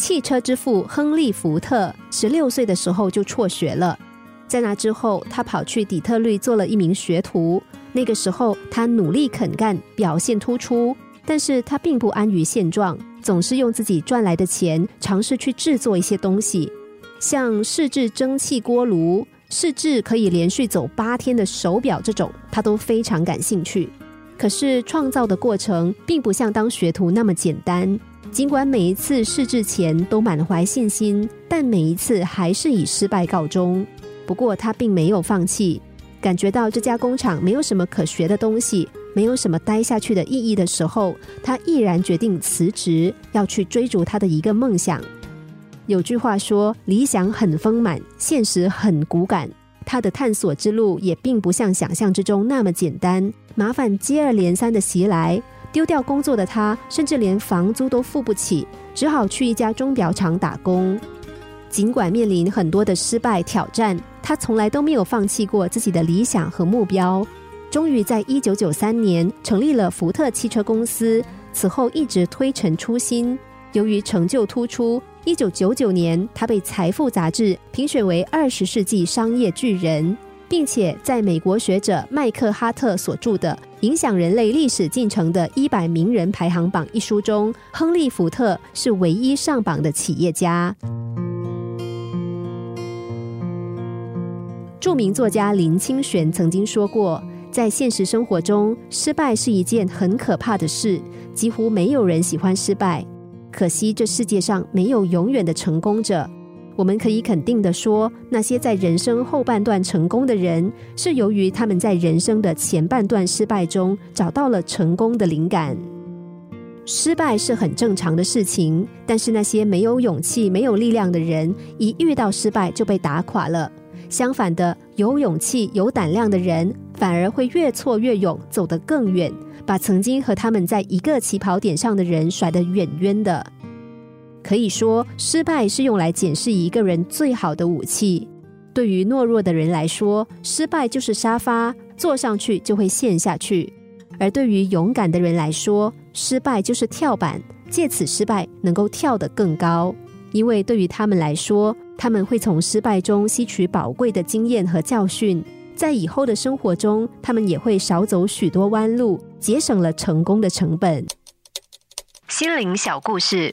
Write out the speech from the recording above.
汽车之父亨利·福特十六岁的时候就辍学了。在那之后，他跑去底特律做了一名学徒。那个时候，他努力肯干，表现突出。但是他并不安于现状，总是用自己赚来的钱尝试去制作一些东西，像试制蒸汽锅炉、试制可以连续走八天的手表这种，他都非常感兴趣。可是创造的过程并不像当学徒那么简单。尽管每一次试制前都满怀信心，但每一次还是以失败告终。不过他并没有放弃，感觉到这家工厂没有什么可学的东西。没有什么待下去的意义的时候，他毅然决定辞职，要去追逐他的一个梦想。有句话说：“理想很丰满，现实很骨感。”他的探索之路也并不像想象之中那么简单，麻烦接二连三的袭来。丢掉工作的他，甚至连房租都付不起，只好去一家钟表厂打工。尽管面临很多的失败挑战，他从来都没有放弃过自己的理想和目标。终于在一九九三年成立了福特汽车公司，此后一直推陈出新。由于成就突出，一九九九年他被《财富》杂志评选为二十世纪商业巨人，并且在美国学者麦克哈特所著的《影响人类历史进程的一百名人排行榜》一书中，亨利·福特是唯一上榜的企业家。著名作家林清玄曾经说过。在现实生活中，失败是一件很可怕的事，几乎没有人喜欢失败。可惜这世界上没有永远的成功者。我们可以肯定的说，那些在人生后半段成功的人，是由于他们在人生的前半段失败中找到了成功的灵感。失败是很正常的事情，但是那些没有勇气、没有力量的人，一遇到失败就被打垮了。相反的，有勇气、有胆量的人，反而会越挫越勇，走得更远，把曾经和他们在一个起跑点上的人甩得远远的。可以说，失败是用来检视一个人最好的武器。对于懦弱的人来说，失败就是沙发，坐上去就会陷下去；而对于勇敢的人来说，失败就是跳板，借此失败能够跳得更高。因为对于他们来说，他们会从失败中吸取宝贵的经验和教训，在以后的生活中，他们也会少走许多弯路，节省了成功的成本。心灵小故事，